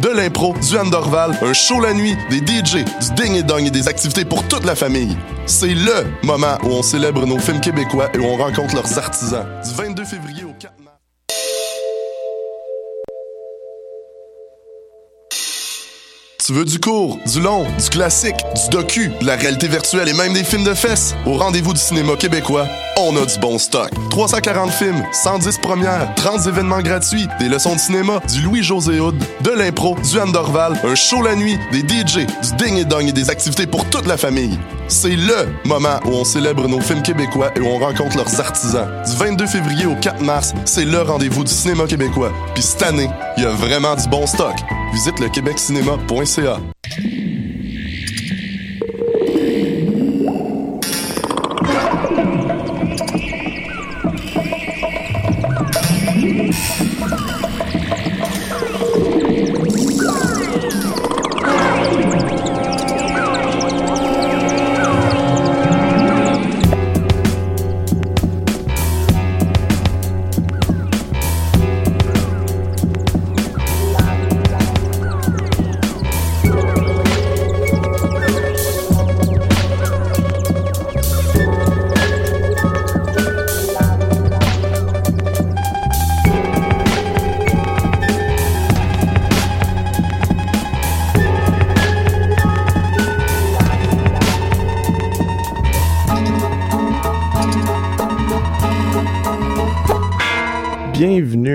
de l'impro, du Andorval, un show la nuit, des DJ, du ding et dong et des activités pour toute la famille. C'est LE moment où on célèbre nos films québécois et où on rencontre leurs artisans. Du 22 février au 4 Tu veux du court, du long, du classique, du docu, de la réalité virtuelle et même des films de fesses? Au rendez-vous du cinéma québécois, on a du bon stock. 340 films, 110 premières, 30 événements gratuits, des leçons de cinéma, du Louis-José Hood, de l'impro, du Andorval, un show la nuit, des DJ, du ding et dong et des activités pour toute la famille. C'est LE moment où on célèbre nos films québécois et où on rencontre leurs artisans. Du 22 février au 4 mars, c'est le rendez-vous du cinéma québécois. Puis cette année, il y a vraiment du bon stock. Visite le québeccinéma.ca. 这个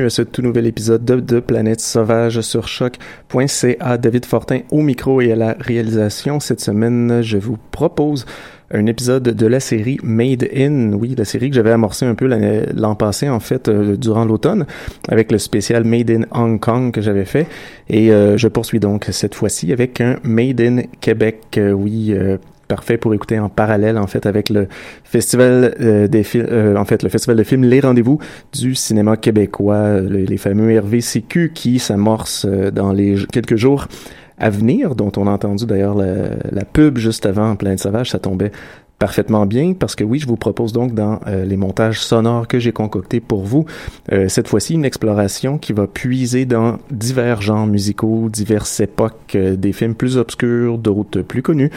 À ce tout nouvel épisode de, Planète Sauvage sur choc.ca. David Fortin au micro et à la réalisation. Cette semaine, je vous propose un épisode de la série Made in, oui, la série que j'avais amorcé un peu l'an passé, en fait, euh, durant l'automne, avec le spécial Made in Hong Kong que j'avais fait. Et euh, je poursuis donc cette fois-ci avec un Made in Québec, euh, oui, euh, parfait pour écouter en parallèle en fait avec le festival euh, des films euh, en fait le festival de films Les Rendez-vous du cinéma québécois les, les fameux RVCQ qui s'amorcent euh, dans les quelques jours à venir dont on a entendu d'ailleurs la, pub juste avant en plein de sauvage ça tombait parfaitement bien parce que oui, je vous propose donc dans euh, les montages sonores que j'ai concoctés pour vous, euh, cette fois-ci une exploration qui va puiser dans divers genres musicaux, diverses époques, euh, des films plus obscurs, d'autres plus connus,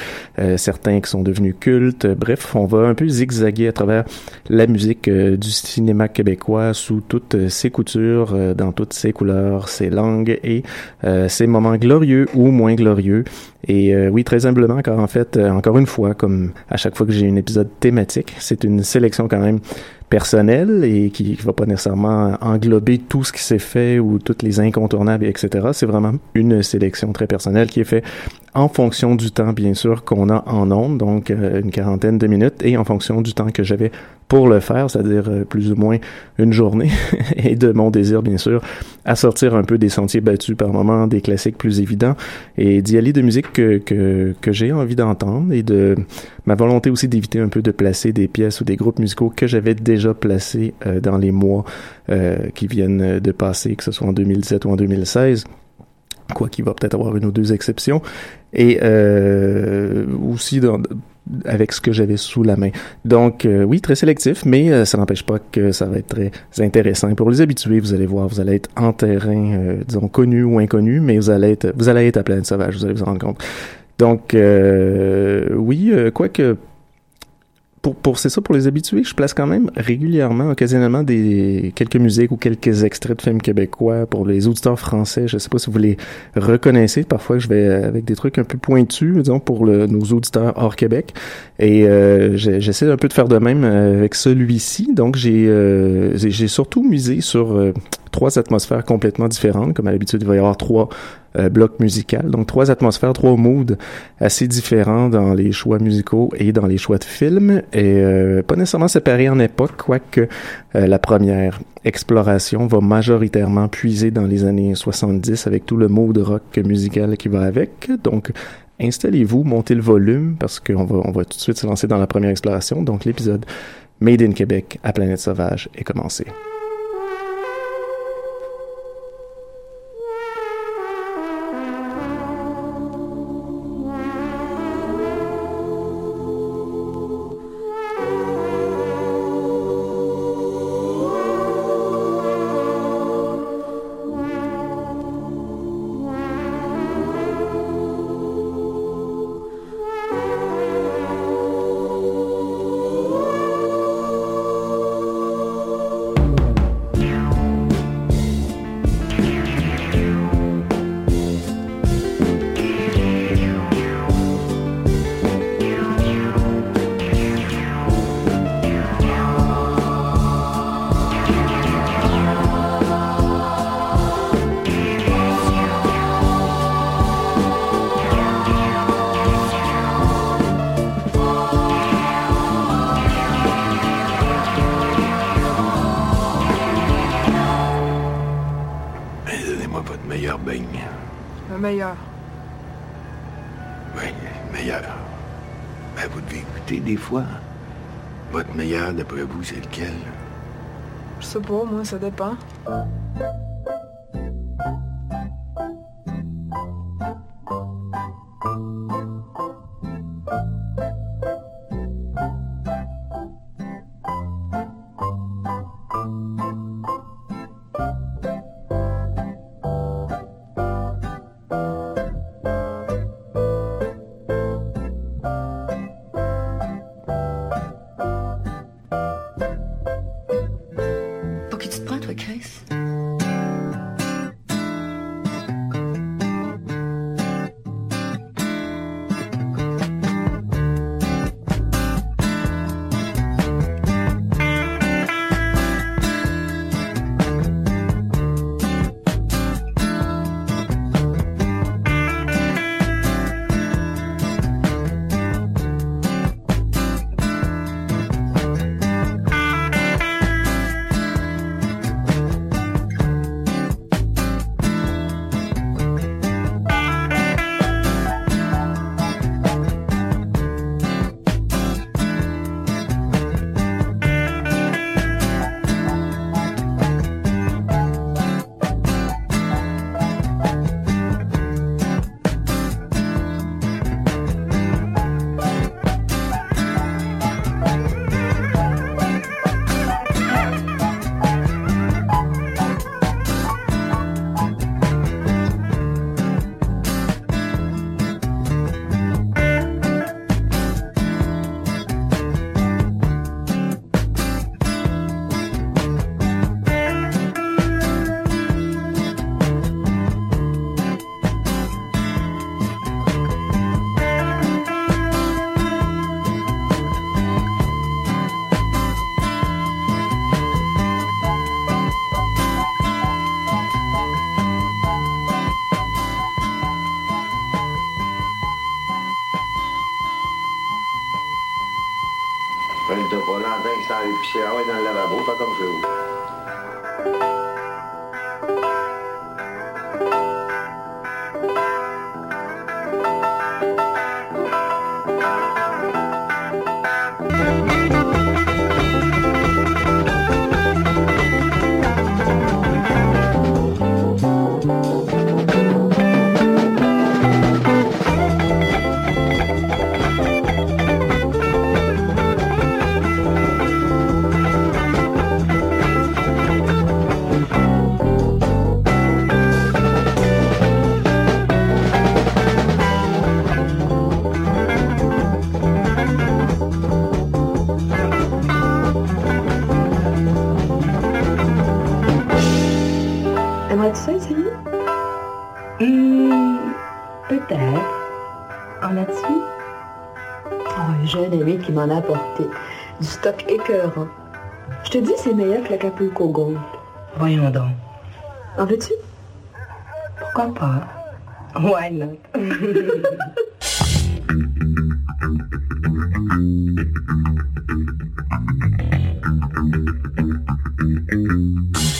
certains qui sont devenus cultes. Bref, on va un peu zigzaguer à travers la musique du cinéma québécois sous toutes ses coutures, dans toutes ses couleurs, ses langues et ses moments glorieux ou moins glorieux. Et oui, très humblement, car en fait, encore une fois, comme à chaque fois que j'ai un épisode thématique. C'est une sélection quand même personnelle et qui ne va pas nécessairement englober tout ce qui s'est fait ou toutes les incontournables, etc. C'est vraiment une sélection très personnelle qui est faite en fonction du temps, bien sûr, qu'on a en ondes, donc euh, une quarantaine de minutes, et en fonction du temps que j'avais pour le faire, c'est-à-dire euh, plus ou moins une journée, et de mon désir, bien sûr, à sortir un peu des sentiers battus par moments, des classiques plus évidents, et d'y aller de musique que, que, que j'ai envie d'entendre, et de ma volonté aussi d'éviter un peu de placer des pièces ou des groupes musicaux que j'avais déjà placés euh, dans les mois euh, qui viennent de passer, que ce soit en 2017 ou en 2016 quoi qu'il va peut-être avoir une ou deux exceptions, et euh, aussi dans, avec ce que j'avais sous la main. Donc euh, oui, très sélectif, mais euh, ça n'empêche pas que ça va être très intéressant. Pour les habitués, vous allez voir, vous allez être en terrain, euh, disons connu ou inconnu, mais vous allez être, vous allez être à sauvage, vous allez vous en rendre compte. Donc oui, quoique pour, pour c'est ça pour les habitués, je place quand même régulièrement, occasionnellement des quelques musiques ou quelques extraits de films québécois pour les auditeurs français. Je sais pas si vous les reconnaissez. Parfois, je vais avec des trucs un peu pointus, disons pour nos auditeurs hors Québec. Et euh, j'essaie un peu de faire de même avec celui-ci. Donc j'ai euh, j'ai surtout misé sur euh, trois atmosphères complètement différentes. Comme à l'habitude, il va y avoir trois euh, blocs musicaux. Donc trois atmosphères, trois moods assez différents dans les choix musicaux et dans les choix de films. Et euh, pas nécessairement séparés en époque, quoique euh, la première exploration va majoritairement puiser dans les années 70 avec tout le mood rock musical qui va avec. Donc installez-vous, montez le volume parce qu'on va, on va tout de suite se lancer dans la première exploration. Donc l'épisode Made in Québec à Planète Sauvage est commencé. Le meilleur. Oui, meilleur. Ben, vous devez écouter des fois. Votre meilleur, d'après vous, c'est lequel? Je sais pas, moi, ça dépend. m'en. Du stock écœurant. Je te dis, c'est meilleur que l'Acapulco Gold. Voyons donc. En veux-tu? Pourquoi pas? Why not?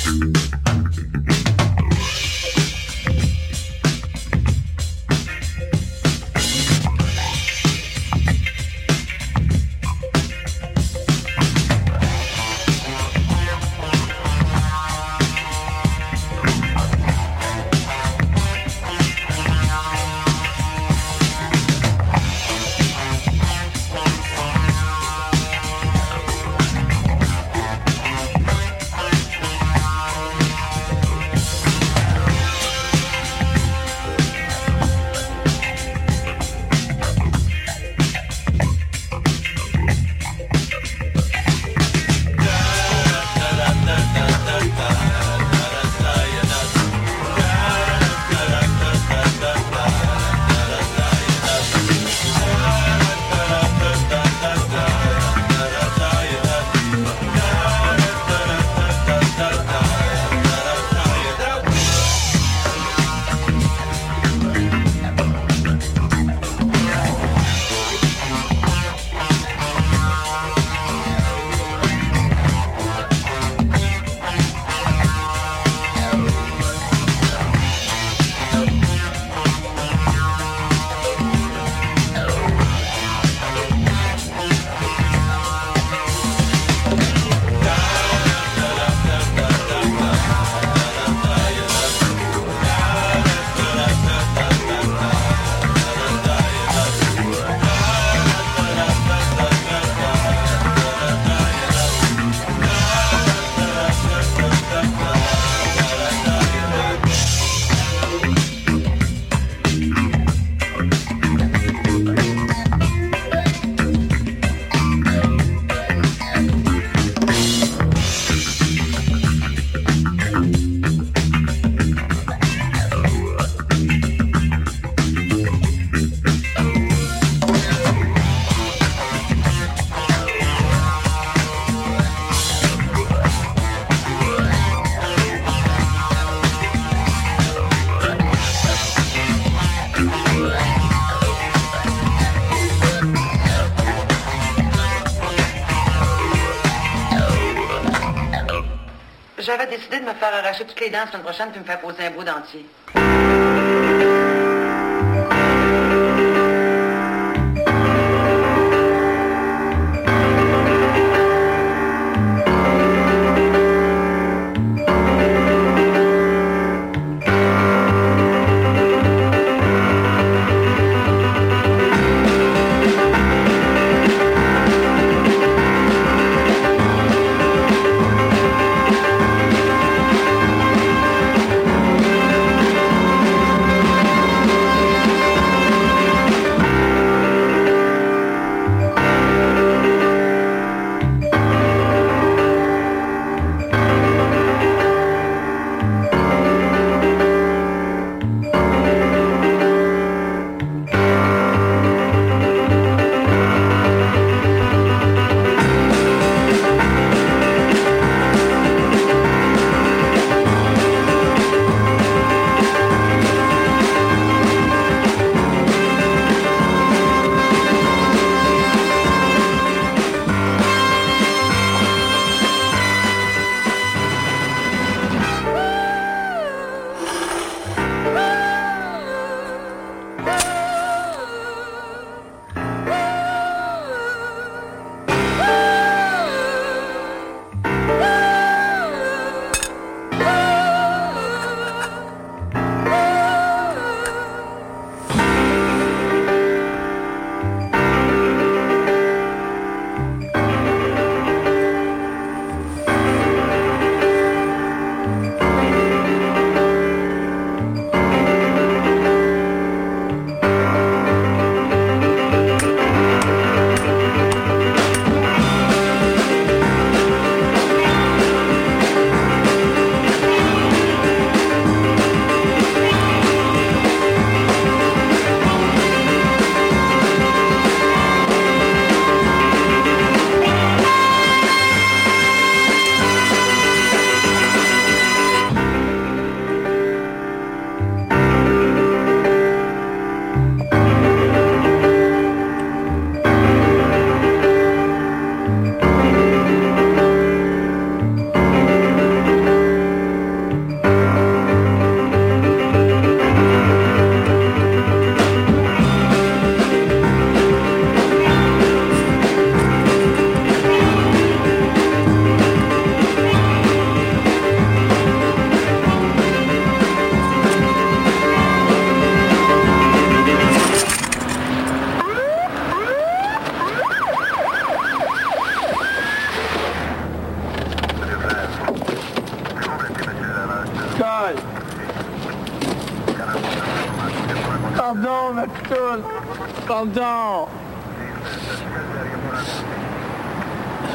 arracher toutes les dents la semaine prochaine puis me faire poser un beau dentier.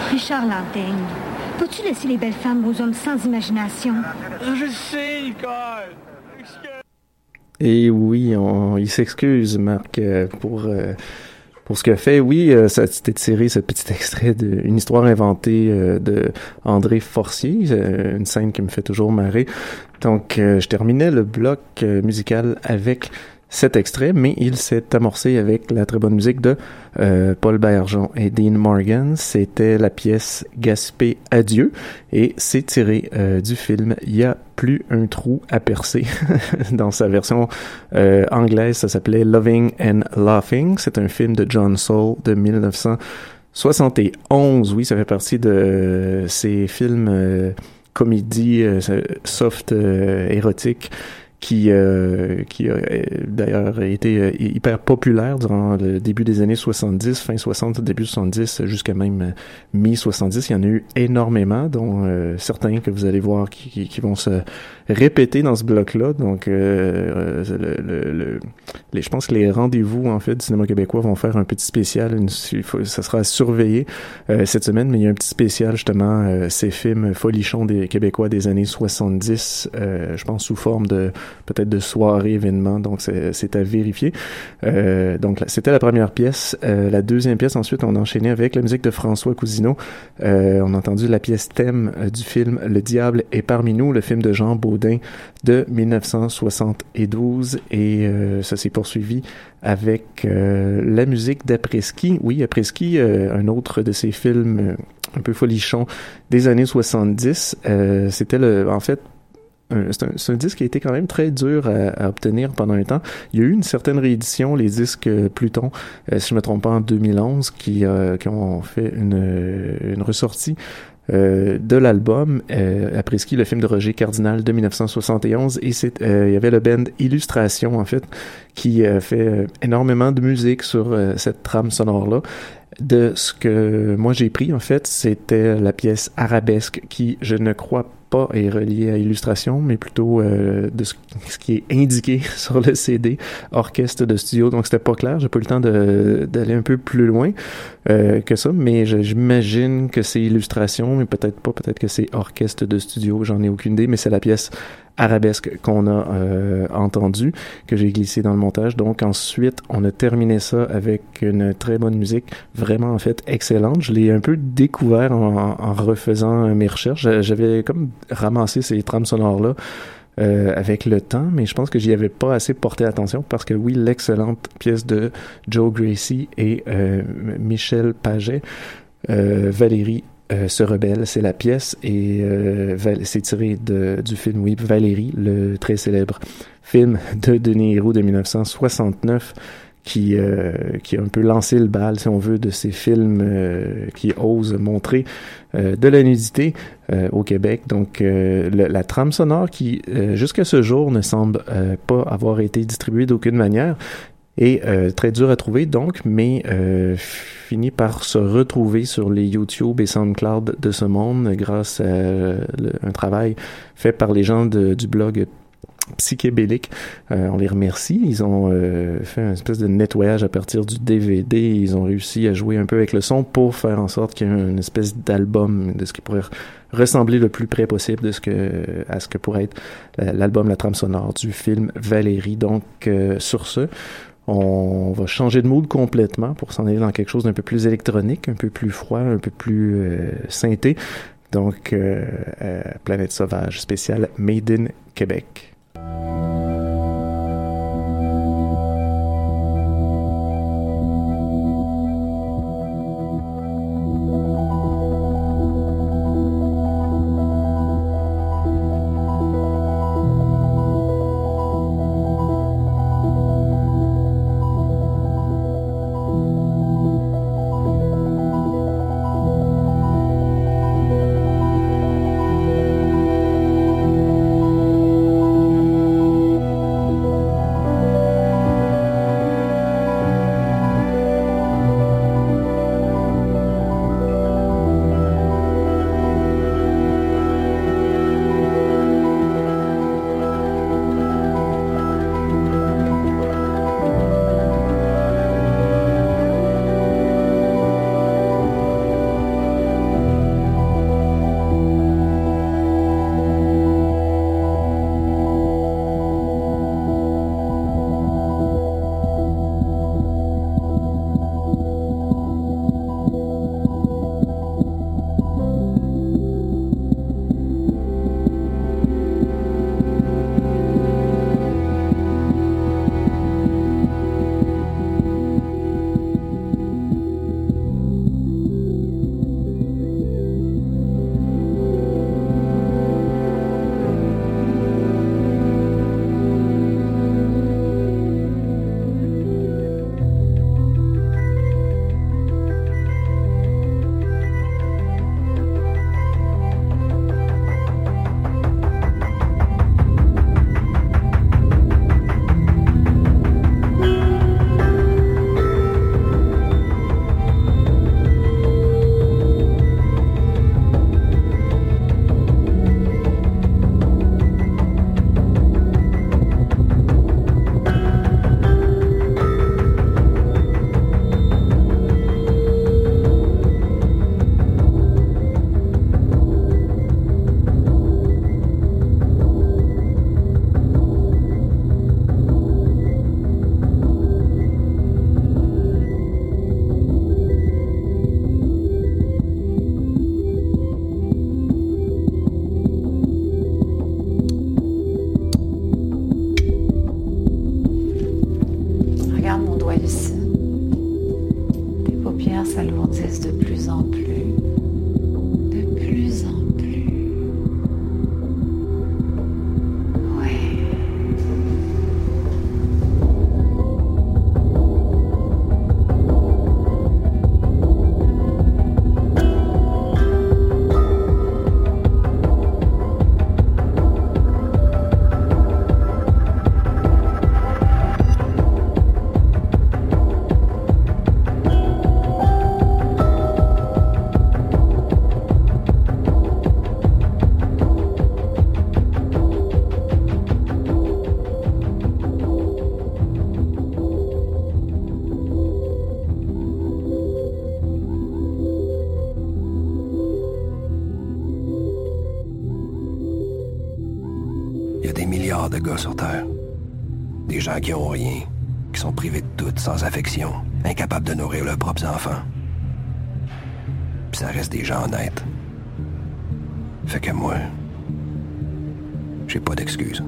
Richard Lantaigne, peux-tu laisser les belles femmes aux hommes sans imagination? Je sais, Nicole. Et oui, on, il s'excuse, Marc, euh, pour euh, pour ce qu'il a fait. Oui, euh, ça c'était tiré ce petit extrait d'une histoire inventée de André Forcier, une scène qui me fait toujours marrer. Donc, je terminais le bloc musical avec cet extrait, mais il s'est amorcé avec la très bonne musique de euh, Paul Bergeon et Dean Morgan. C'était la pièce Gaspé Adieu et c'est tiré euh, du film Il y a plus un trou à percer. Dans sa version euh, anglaise, ça s'appelait Loving and Laughing. C'est un film de John Saul de 1971. Oui, ça fait partie de ces films comédie soft érotique qui euh, qui a euh, d'ailleurs été euh, hyper populaire durant le début des années 70, fin 60, début 70, jusqu'à même mi-70. Il y en a eu énormément, dont certains que vous allez voir qui, qui, vont se répéter dans ce bloc-là. Donc, le, le, les, je pense que les rendez-vous en fait du cinéma québécois vont faire un petit spécial. Une, ça sera surveillé cette semaine, mais il y a un petit spécial justement ces films folichons des Québécois des années 70, je pense sous forme de peut-être de soirée événement, donc c'est à vérifier. Euh, donc c'était la première pièce. Euh, la deuxième pièce, ensuite, on a enchaîné avec la musique de François Cousineau. Euh, on a entendu la pièce thème euh, du film Le Diable est parmi nous, le film de Jean Baudin de 1972, et euh, ça s'est poursuivi avec la musique d'après-ski. Oui, après-ski, un autre de ces films un peu folichon des années 70. Euh, c'était le, en fait, c'est un, disque qui a été quand même très dur à, obtenir pendant un temps. Il y a eu une certaine réédition, les disques Pluton, euh, si je me trompe pas, en 2011, qui, euh, qui ont fait une, ressortie euh, de l'album, euh, après ski, le film de Roger Cardinal de 1971, et euh, il y avait le band Illustration, en fait, qui fait énormément de musique sur cette trame sonore-là. De ce que moi j'ai pris, en fait, c'était la pièce Arabesque, qui, je ne crois pas, est reliée à Illustration, mais plutôt de ce, ce, qui est indiqué sur le CD, orchestre de studio. Donc c'était pas clair, j'ai pas eu le temps d'aller un peu plus loin que ça, mais j'imagine que c'est Illustration mais peut-être pas, peut-être que c'est orchestre de studio, j'en ai aucune idée, mais c'est la pièce arabesque qu'on a euh, entendue, que j'ai glissé dans le montage. Donc ensuite, on a terminé ça avec une très bonne musique, vraiment en fait excellente. Je l'ai un peu découvert en, refaisant mes recherches. J'avais comme ramassé ces trames sonores-là. Euh, avec le temps, mais je pense que j'y avais pas assez porté attention parce que oui, l'excellente pièce de Joe Gracie et euh, Michel Paget, Valérie euh, se rebelle, c'est la pièce et euh, c'est tiré de, du film oui Valérie, le très célèbre film de Denis Héroux de 1969 qui euh, qui a un peu lancé le bal si on veut de ces films euh, qui osent montrer euh, de la nudité au Québec. Donc la trame sonore qui jusqu'à ce jour ne semble pas avoir été distribuée d'aucune manière et euh, très dur à trouver donc, mais euh, finit par se retrouver sur les YouTube et SoundCloud de ce monde grâce à un travail fait par les gens de, du blog psychébélique. Euh, on les remercie. Ils ont euh, fait un espèce de nettoyage à partir du DVD. Ils ont réussi à jouer un peu avec le son pour faire en sorte qu'il y ait une espèce d'album de ce qui pourrait ressembler le plus près possible de ce que à ce que pourrait être l'album, la trame sonore du film Valérie. Donc euh, sur ce, on va changer de mood complètement pour s'en aller dans quelque chose d'un peu plus électronique, un peu plus froid, un peu plus euh, synthé. Donc, euh, euh, Planète Sauvage spécial Made in Québec. De gars sur Terre. Des gens qui ont rien, qui sont privés de tout, sans affection, incapables de nourrir leurs propres enfants. Puis ça reste des gens honnêtes. Fait que moi, j'ai pas d'excuses.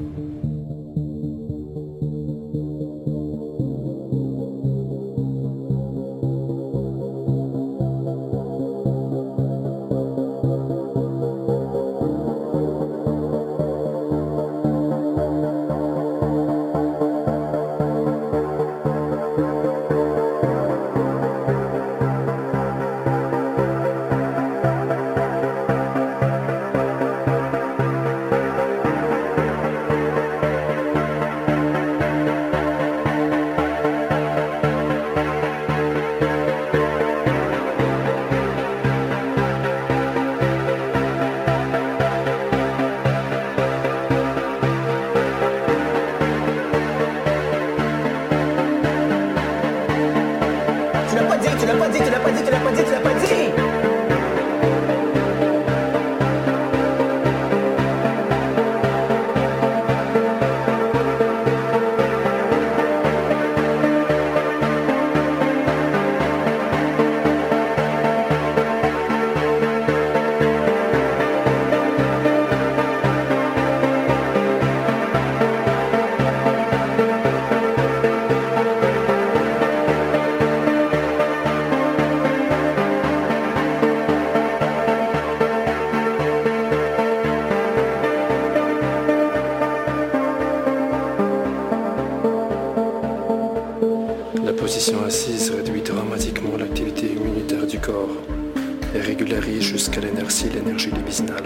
Position assise réduit dramatiquement l'activité immunitaire du corps et régularise jusqu'à l'inertie l'énergie libidinale.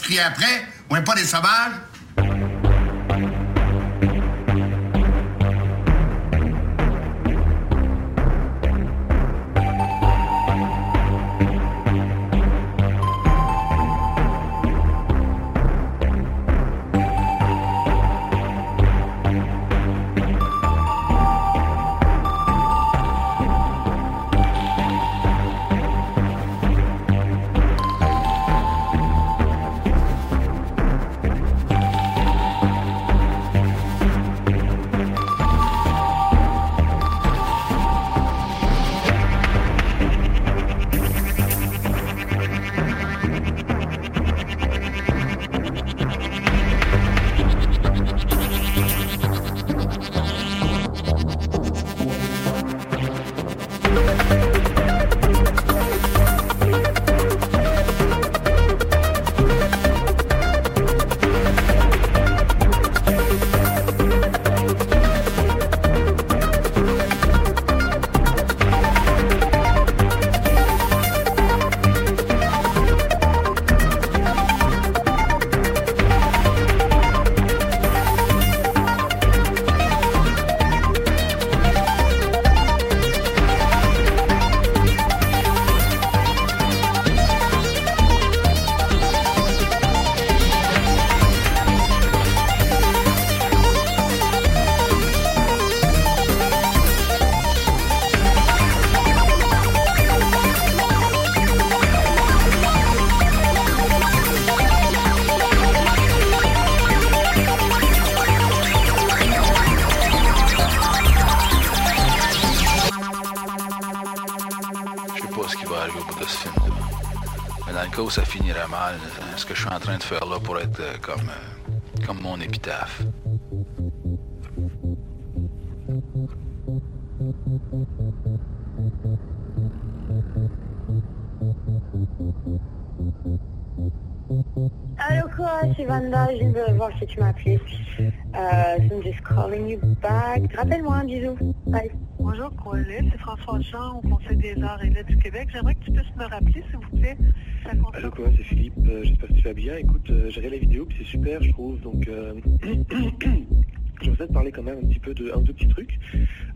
Crier après. On est pas des sauvages. Épitaphe. Allô quoi, c'est Vanda, je viens de voir si tu m'as appelé. Euh, I'm just calling you back. Rappelle-moi un bisou. Bonjour Colette, c'est François Jean au Conseil des arts et lettres du Québec. J'aimerais que tu puisses me rappeler, s'il vous plaît. Allô quoi, c'est Philippe, euh, j'espère que tu vas bien. Écoute, euh, j'ai regardé la vidéo, puis c'est super, je trouve, donc... Euh... je vais te parler quand même un petit peu de un deux petits trucs.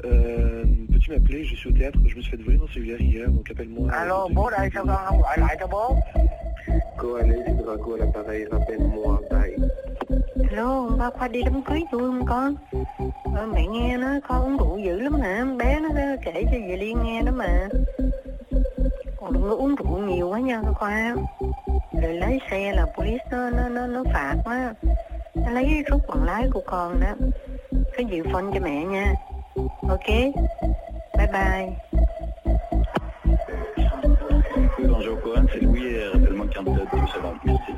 Euh, Peux-tu m'appeler? Je suis au théâtre, je me suis fait voler mon cellulaire hier, donc appelle-moi. Alors, bon, là, ça va, on va là, d'abord. Coalé, c'est Draco à l'appareil, rappelle-moi, bye. Hello, ba qua đi đám cưới tôi không con? Ờ, mẹ nghe nó con uống rượu dữ lắm hả? bé nó kể cho dì Liên nghe đó mà. Còn đừng có uống rượu nhiều quá nha khoa. Rồi lái xe là police nó nó nó, nó phạt quá. Nó lấy rút bằng lái của con đó. Cái gì phone cho mẹ nha. Ok. Bye bye. Bonjour Cohen, c'est Louis, euh, et rappelle-moi le candidat de secondes, merci.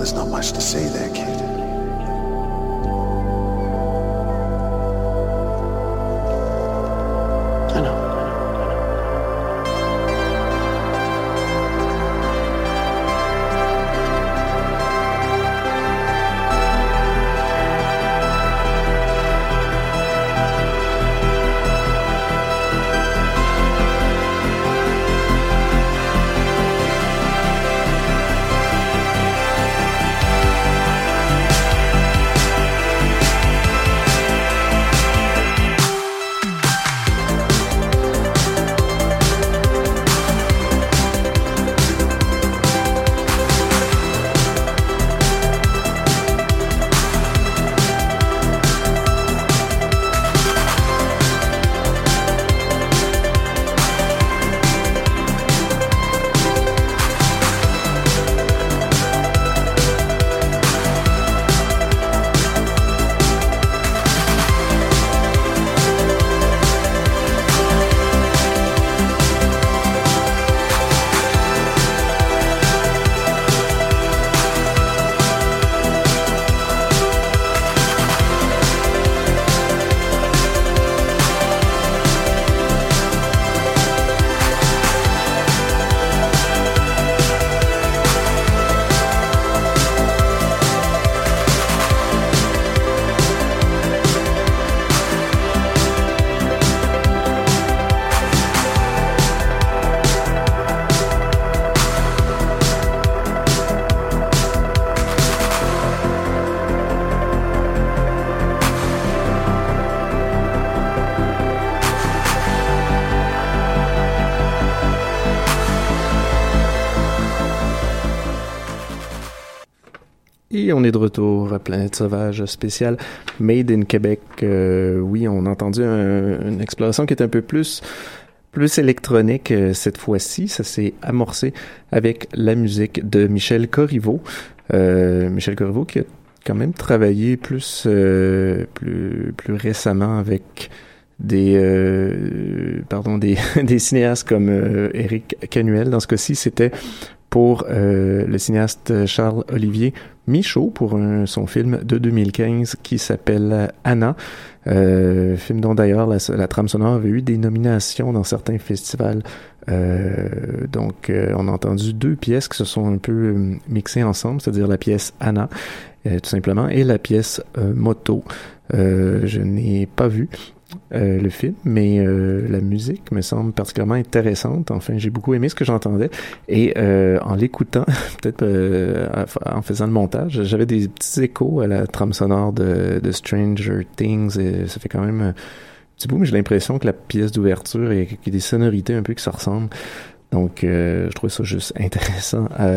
There's not much to see there, kid. On est de retour à Planète Sauvage spécial Made in Québec. Euh, oui, on a entendu un, une exploration qui est un peu plus plus électronique euh, cette fois-ci. Ça s'est amorcé avec la musique de Michel Corriveau. Euh, Michel Corriveau qui a quand même travaillé plus plus plus récemment avec des pardon des, des cinéastes comme euh, Éric Canuel dans ce cas-ci c'était pour le cinéaste Charles Olivier Michaud pour son film de 2015 qui s'appelle Anna. Euh, film dont d'ailleurs la, trame sonore avait eu des nominations dans certains festivals. Euh, donc on a entendu deux pièces qui se sont un peu mixées ensemble c'est-à-dire la pièce Anna tout simplement et la pièce Moto. Je n'ai pas vu euh, le film, mais euh, la musique me semble particulièrement intéressante. Enfin, j'ai beaucoup aimé ce que j'entendais et euh, en l'écoutant, peut-être en faisant le montage, j'avais des petits échos à la trame sonore de, de Stranger Things et ça fait quand même un petit bout, mais j'ai l'impression que la pièce d'ouverture et qu'il y a des sonorités un peu qui se ressemblent. Donc, euh, je trouve ça juste intéressant à,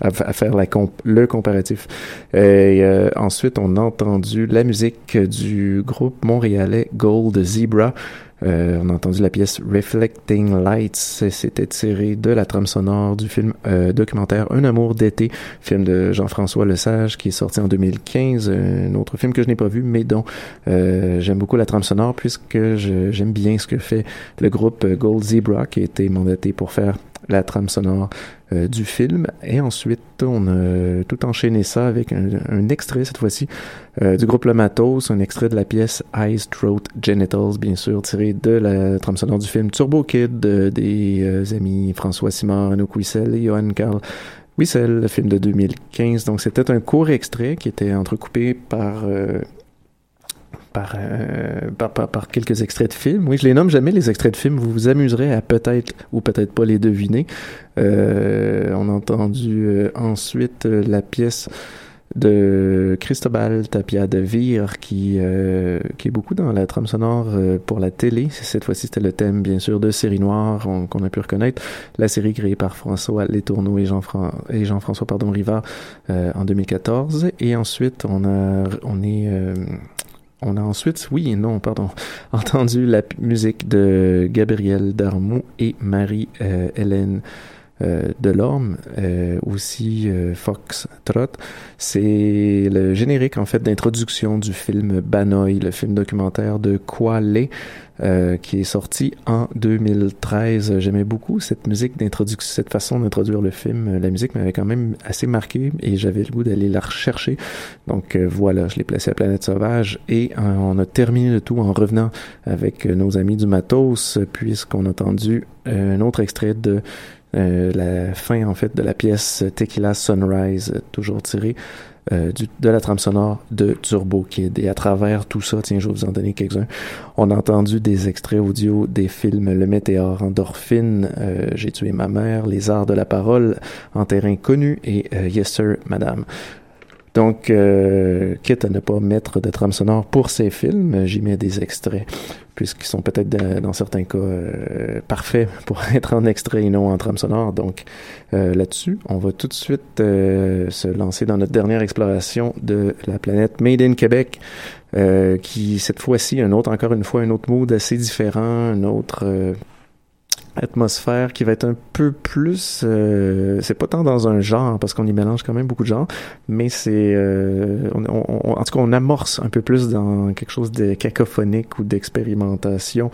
à, à faire la comp le comparatif. Et euh, ensuite, on a entendu la musique du groupe montréalais Gold Zebra. Euh, on a entendu la pièce Reflecting Lights. C'était tiré de la trame sonore du film euh, documentaire Un amour d'été, film de Jean-François Lesage qui est sorti en 2015. Un autre film que je n'ai pas vu, mais dont euh, j'aime beaucoup la trame sonore puisque j'aime bien ce que fait le groupe Gold Zebra qui a été mandaté pour faire la trame sonore euh, du film. Et ensuite, on a tout enchaîné ça avec un, extrait, cette fois-ci, euh, du groupe Le Matos, un extrait de la pièce Eyes, Throat, Genitals, bien sûr, tiré de la trame sonore du film Turbo Kid euh, des amis François Simard, Anouk Wissel et Johan Carl Wissel, le film de 2015. Donc, c'était un court extrait qui était entrecoupé par par, euh, par, par, par, quelques extraits de films. Oui, je les nomme jamais les extraits de films. Vous vous amuserez à peut-être ou peut-être pas les deviner. Euh, on a entendu euh, ensuite la pièce de Cristobal Tapia de Vire qui qui est beaucoup dans la trame sonore pour la télé. Cette fois-ci, c'était le thème bien sûr de Série Noire qu'on a pu reconnaître, la série créée par François Letourneau et Jean-François Jean-François pardon Rivard en 2014 et ensuite on a on est on a ensuite, oui et non, pardon, entendu la musique de Gabriel Darmou et Marie-Hélène euh, Delorme, euh, aussi euh, Fox Trot. C'est le générique en fait d'introduction du film Banoï, le film documentaire de Kwale, euh, qui est sorti en 2013. J'aimais beaucoup cette musique d'introduction, cette façon d'introduire le film. La musique m'avait quand même assez marqué et j'avais le goût d'aller la rechercher. Donc euh, voilà, je l'ai placé à Planète Sauvage et euh, on a terminé le tout en revenant avec nos amis du Matos puisqu'on a entendu un autre extrait de euh, la fin en fait de la pièce Tequila Sunrise, toujours tirée euh, du, de la trame sonore de Turbo Kid. Et à travers tout ça, tiens, je vais vous en donner quelques-uns. On a entendu des extraits audio des films Le Météore, Endorphine, euh, J'ai tué ma mère, Les Arts de la parole, En terrain connu et Yes Sir, Madame. Donc, euh, quitte à ne pas mettre de trame sonore pour ces films, j'y mets des extraits, puisqu'ils sont peut-être dans certains cas euh, parfaits pour être en extrait et non en trame sonore. Donc, euh, là-dessus, on va tout de suite euh, se lancer dans notre dernière exploration de la planète Made in Québec, euh, qui cette fois-ci, un autre, encore une fois, un autre mood assez différent, un autre euh, atmosphère qui va être un peu plus euh, c'est pas tant dans un genre parce qu'on y mélange quand même beaucoup de genres mais c'est euh, on, on, en tout cas on amorce un peu plus dans quelque chose de cacophonique ou d'expérimentation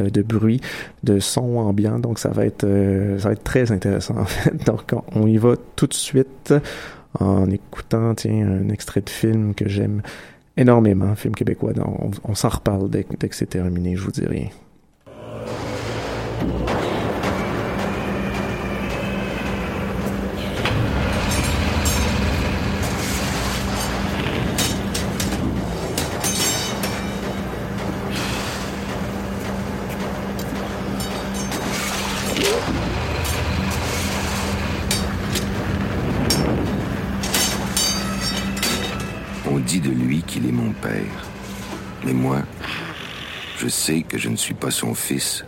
euh, de bruit de son ambiant. Donc ça va être euh, ça va être très intéressant en fait. Donc on, y va tout de suite en écoutant tiens un extrait de film que j'aime énormément film québécois. Donc on, on s'en reparle dès, dès que c'est terminé je vous dis rien Mais moi, je sais que je ne suis pas son fils.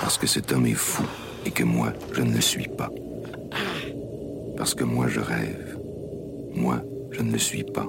Parce que cet homme est fou et que moi, je ne le suis pas. Parce que moi, je rêve. Moi, je ne le suis pas.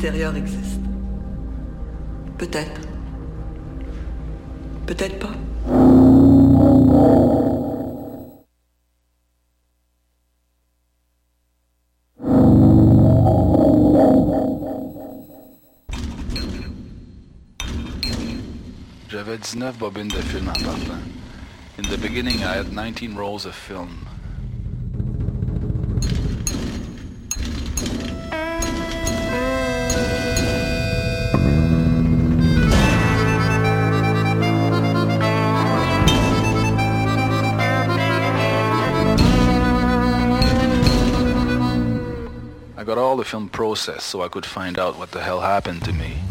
extérieur existe. Peut-être. Peut-être pas. J'avais 19 bobines de film en partant. In the beginning, I had 19 rolls of film. film process so I could find out what the hell happened to me.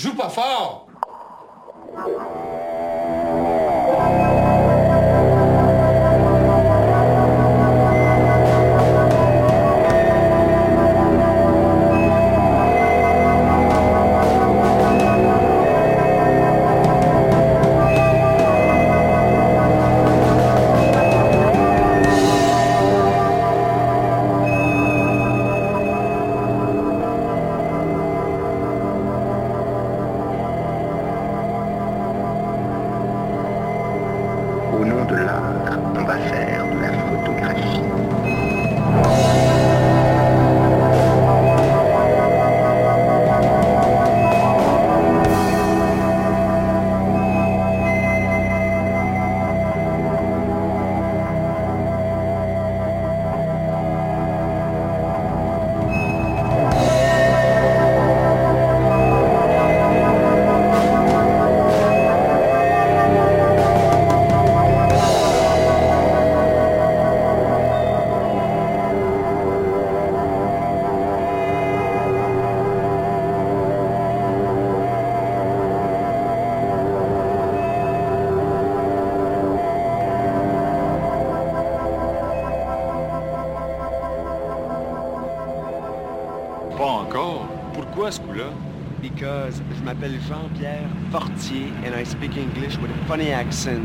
Jupafal! A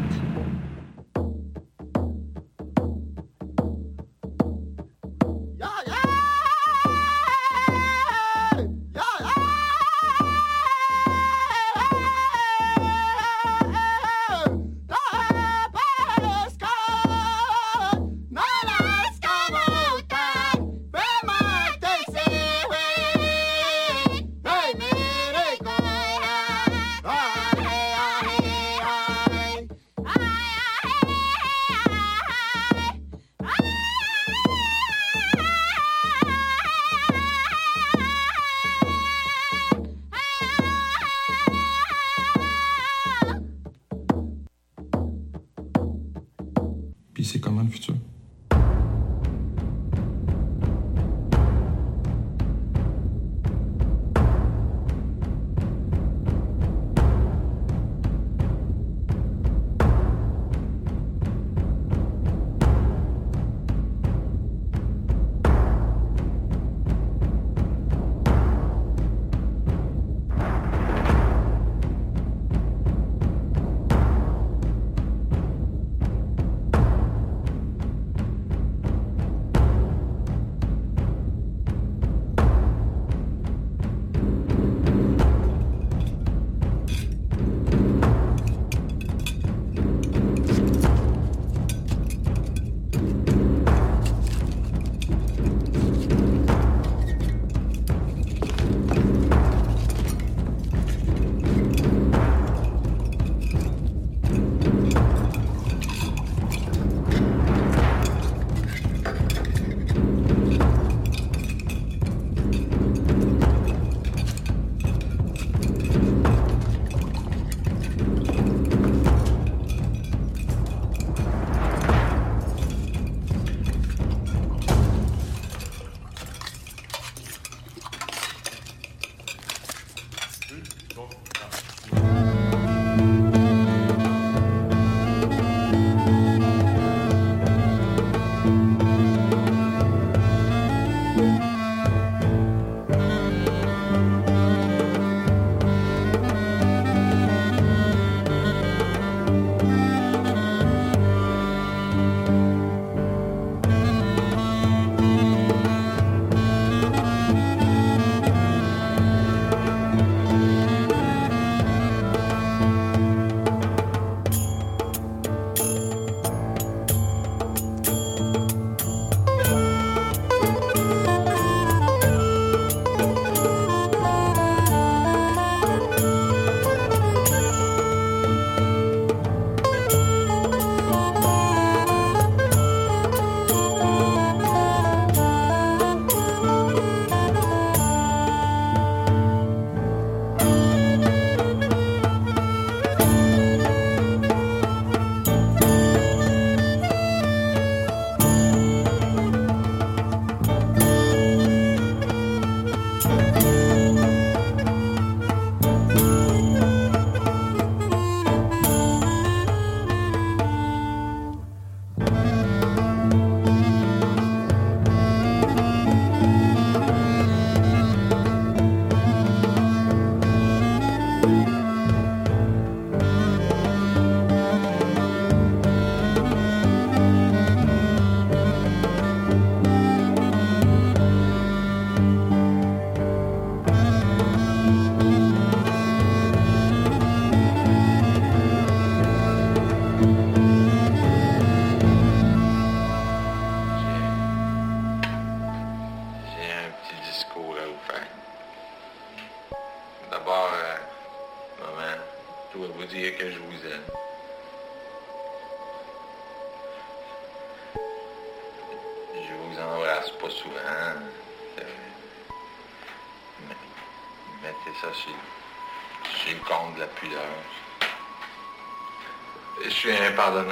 J'ai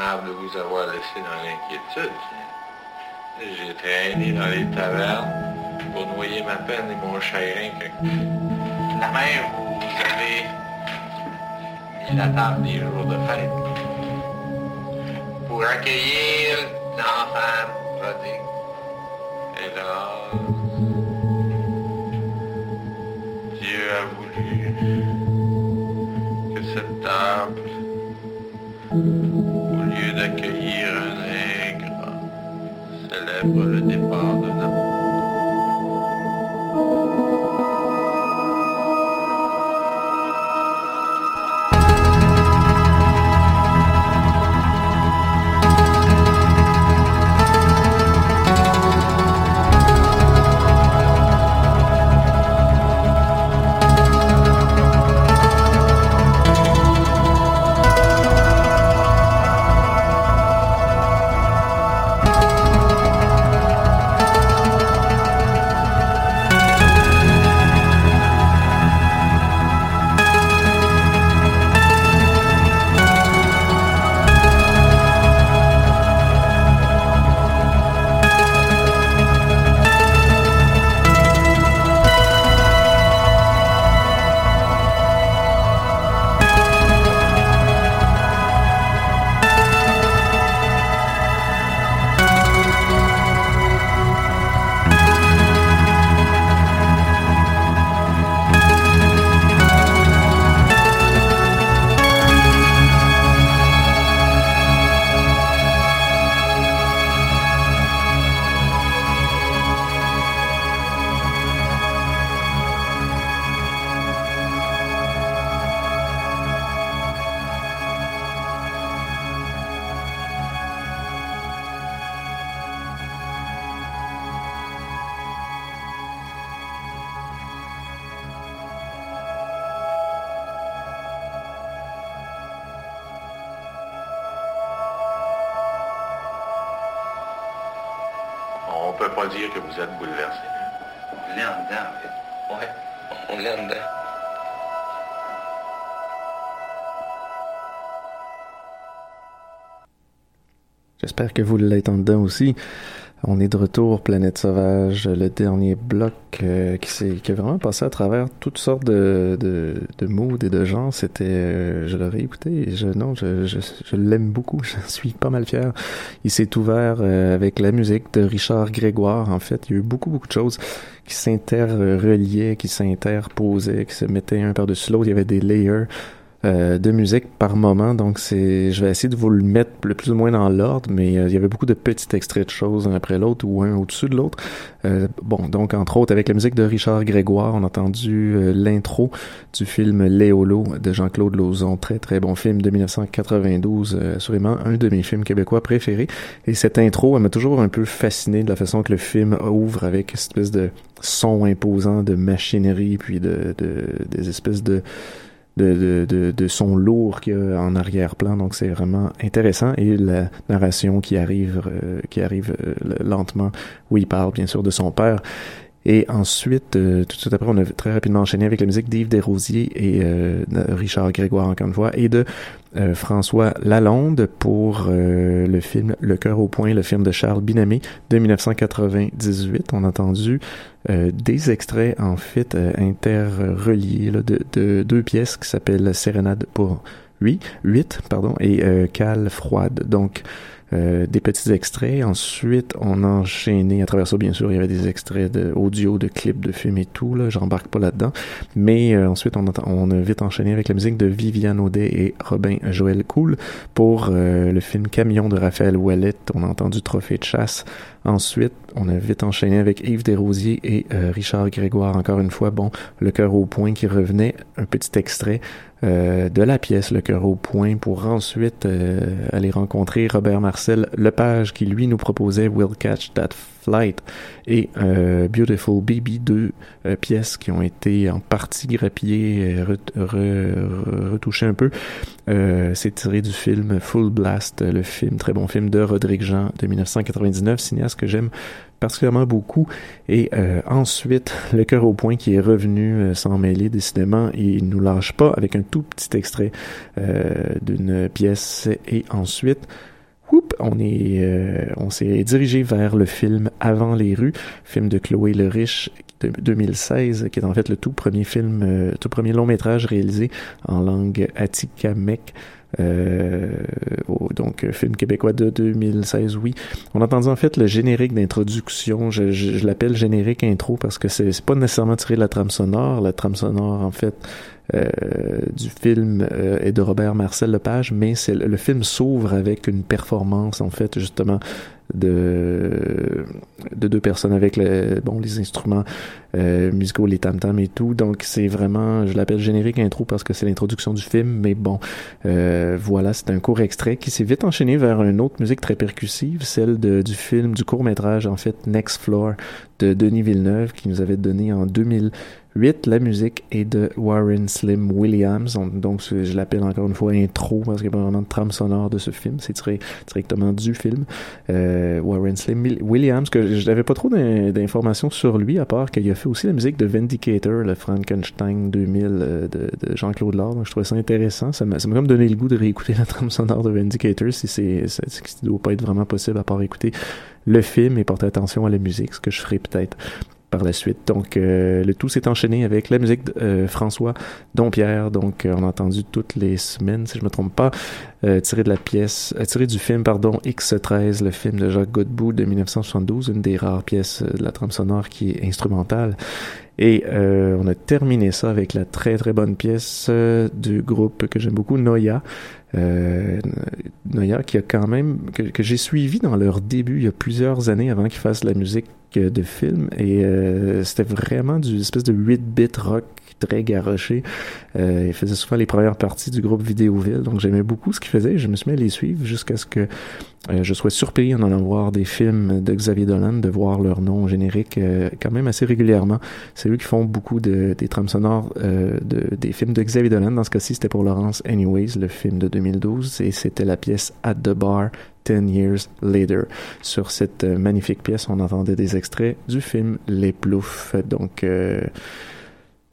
de vous avoir laissé dans l'inquiétude. J'ai traîné dans les tavernes pour noyer ma peine et mon chagrin la mère vous avez mis la table des jours de fête pour accueillir l'enfant prodigue. Et là, J'espère que vous l'êtes en dedans aussi. On est de retour, Planète Sauvage, le dernier bloc euh, qui, qui a vraiment passé à travers toutes sortes de, de, de moods et de genres. C'était, euh, je l'aurais écouté, je, non, je, je l'aime beaucoup, je suis pas mal fier. Il s'est ouvert euh, avec la musique de Richard Grégoire. En fait, il y a eu beaucoup, beaucoup de choses qui s'interreliaient, qui s'interposaient, qui se mettaient un par-dessus l'autre. Il y avait des layers. Euh, de musique par moment. Donc, c'est, je vais essayer de vous le mettre le plus ou moins dans l'ordre, mais euh, il y avait beaucoup de petits extraits de choses un après l'autre ou un au-dessus de l'autre. Euh, bon, donc, entre autres, avec la musique de Richard Grégoire, on a entendu l'intro du film Léolo de Jean-Claude Lauzon. Très, très bon film de 1992, assurément un de mes films québécois préférés. Et cette intro, elle m'a toujours un peu fasciné de la façon que le film ouvre avec cette espèce de son imposant de machinerie, puis de, de des espèces de de, de, de, son lourd qu'il y a en arrière-plan. Donc c'est vraiment intéressant. Et la narration qui arrive, euh, qui arrive euh, lentement, où il parle bien sûr de son père. Et ensuite, euh, tout de suite après, on a très rapidement enchaîné avec la musique d'Yves Desrosiers et euh, de Richard Grégoire, encore une fois, et de euh, François Lalonde pour le film Le cœur au point, le film de Charles Binamé de 1998. On a entendu des extraits, en fait, interreliés là, de, de, deux pièces qui s'appellent Sérénade pour huit, huit, pardon, et Cale froide. Donc, euh, des petits extraits. Ensuite, on a enchaîné à travers ça, bien sûr, il y avait des extraits de audio, de clips, de films et tout. Là, j'embarque pas là-dedans. Mais euh, ensuite, on a, on a vite enchaîné avec la musique de Viviane Audet et Robin Joël Cool pour euh, le film Camion de Raphaël Ouellet. On a entendu Trophée de chasse. Ensuite, on a vite enchaîné avec Yves Desrosiers et Richard Grégoire. Encore une fois, bon, le cœur au point qui revenait, un petit extrait euh, de la pièce Le cœur au point pour ensuite euh, aller rencontrer Robert Marcel Lepage qui lui nous proposait We'll Catch That Flight et euh, Beautiful Baby, deux pièces qui ont été en partie grappillées, retouchées un peu. C'est tiré du film Full Blast, le film, très bon film de Rodrigue Jean de 1999, cinéaste que j'aime particulièrement beaucoup. Et euh, ensuite, Le cœur au point qui est revenu euh, sans mêler décidément et il nous lâche pas avec un tout petit extrait euh, d'une pièce. Et ensuite, on est, on s'est dirigé vers le film Avant les rues, film de Chloé Le Riche de 2016, qui est en fait le tout premier film, tout premier long métrage réalisé en langue atikamekw. Euh, donc film québécois de 2016, oui. On a entendu en fait le générique d'introduction, je, je, je l'appelle générique intro parce que c'est pas nécessairement tiré de la trame sonore, la trame sonore en fait euh, du film euh, est de Robert Marcel Lepage, mais c'est le film s'ouvre avec une performance en fait justement de de deux personnes avec le, bon les instruments euh, musicaux, les tam tam et tout. Donc c'est vraiment, je l'appelle générique intro parce que c'est l'introduction du film, mais bon, euh, voilà, c'est un court extrait qui s'est vite enchaîné vers une autre musique très percussive, celle du film, du court métrage en fait Next Floor de Denis Villeneuve qui nous avait donné en 2000 8, la musique est de Warren Slim Williams. Donc, je l'appelle encore une fois intro parce qu'il n'y a pas vraiment de trame sonore de ce film. C'est tiré directement du film. Euh, Warren Slim Williams, que je n'avais pas trop d'informations sur lui, à part qu'il a fait aussi la musique de Vindicator, le Frankenstein 2000 euh, de, de Jean-Claude Lard. Donc, je trouvais ça intéressant. Ça m'a comme donné le goût de réécouter la trame sonore de Vindicator si c'est, ça ne doit pas être vraiment possible à part écouter le film et porter attention à la musique, ce que je ferai peut-être par la suite. Donc, euh, le tout s'est enchaîné avec la musique de euh, François Dompierre. Donc, euh, on a entendu toutes les semaines, si je me trompe pas, tiré de la pièce, tiré du film, pardon, X13, le film de Jacques Godbout de 1972, une des rares pièces de la trame sonore qui est instrumentale. Et on a terminé ça avec la très très bonne pièce du groupe que j'aime beaucoup, Noya. Euh, Noya qui a quand même que, que j'ai suivi dans leur début il y a plusieurs années avant qu'ils fassent la musique de film et euh, c'était vraiment du espèce de 8-bit rock très garoché. Euh, il faisait souvent les premières parties du groupe Vidéoville, donc j'aimais beaucoup ce qu'il faisait. Je me suis mis à les suivre jusqu'à ce que euh, je sois surpris en allant voir des films de Xavier Dolan, de voir leur nom générique euh, quand même assez régulièrement. C'est eux qui font beaucoup de, des trames sonores euh, de, des films de Xavier Dolan. Dans ce cas-ci, c'était pour Laurence Anyways, le film de 2012, et c'était la pièce At the Bar 10 Years Later. Sur cette euh, magnifique pièce, on entendait des extraits du film Les Ploufs. Donc, euh,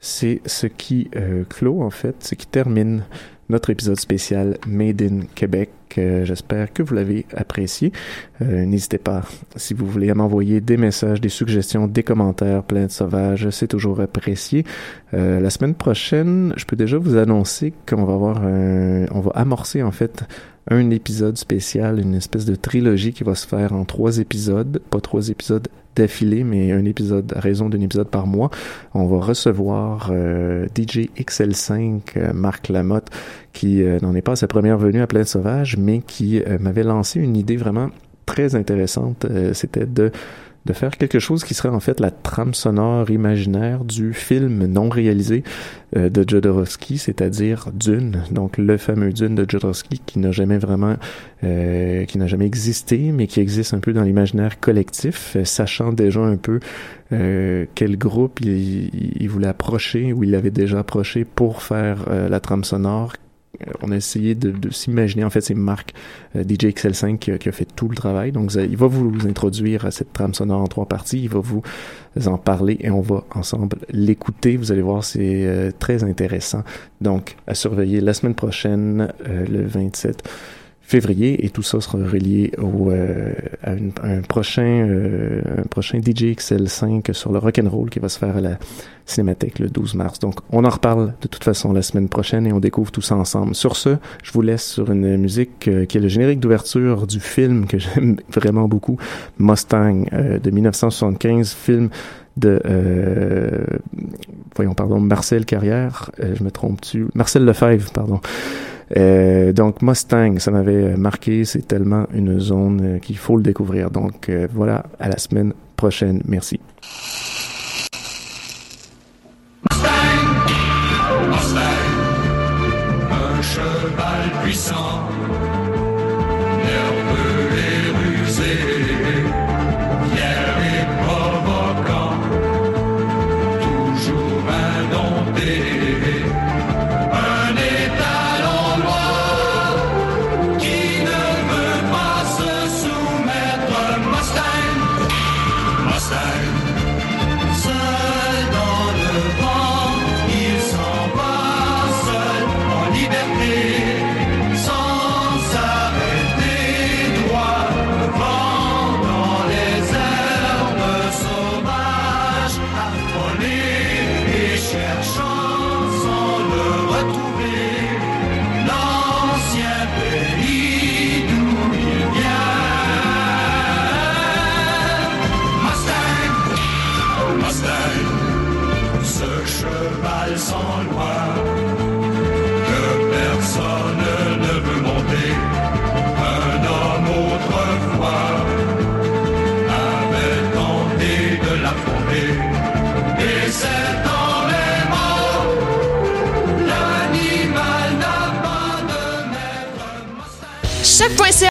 c'est ce qui euh, clôt, en fait, ce qui termine notre épisode spécial Made in Québec. Euh, J'espère que vous l'avez apprécié. Euh, N'hésitez pas, si vous voulez, à m'envoyer des messages, des suggestions, des commentaires plein de sauvages. C'est toujours apprécié. Euh, la semaine prochaine, je peux déjà vous annoncer qu'on va avoir un, on va amorcer en fait un épisode spécial, une espèce de trilogie qui va se faire en trois épisodes, pas trois épisodes d'affilée, mais un épisode à raison d'un épisode par mois. On va recevoir euh, DJ XL5, euh, Marc Lamotte, qui euh, n'en est pas à sa première venue à Plein Sauvage, mais qui euh, m'avait lancé une idée vraiment très intéressante. C'était de de faire quelque chose qui serait en fait la trame sonore imaginaire du film non réalisé euh, de Jodorowsky, c'est-à-dire Dune, donc le fameux Dune de Jodorowsky qui n'a jamais vraiment, euh, qui n'a jamais existé, mais qui existe un peu dans l'imaginaire collectif, euh, sachant déjà un peu quel groupe il, il, voulait approcher ou il avait déjà approché pour faire la trame sonore on a essayé de, de s'imaginer, en fait, c'est Marc euh, DJ XL5 qui a, qui a, fait tout le travail. Donc, il va vous, vous introduire à cette trame sonore en trois parties. Il va vous en parler et on va ensemble l'écouter. Vous allez voir, c'est euh, très intéressant. Donc, à surveiller la semaine prochaine, euh, le 27 février et tout ça sera relié au, euh, à, une, un prochain euh, un prochain DJ XL5 sur le rock and roll qui va se faire à la Cinémathèque le 12 mars. Donc on en reparle de toute façon la semaine prochaine et on découvre tout ça ensemble. Sur ce, je vous laisse sur une musique euh, qui est le générique d'ouverture du film que j'aime vraiment beaucoup, Mustang euh, de 1975, film de euh, voyons pardon Marcel Carrière, je me trompe-tu, Marcel Lefebvre pardon. Euh, donc Mustang, ça m'avait marqué, c'est tellement une zone euh, qu'il faut le découvrir. Donc euh, voilà, à la semaine prochaine. Merci. Mustang, Mustang, un cheval puissant.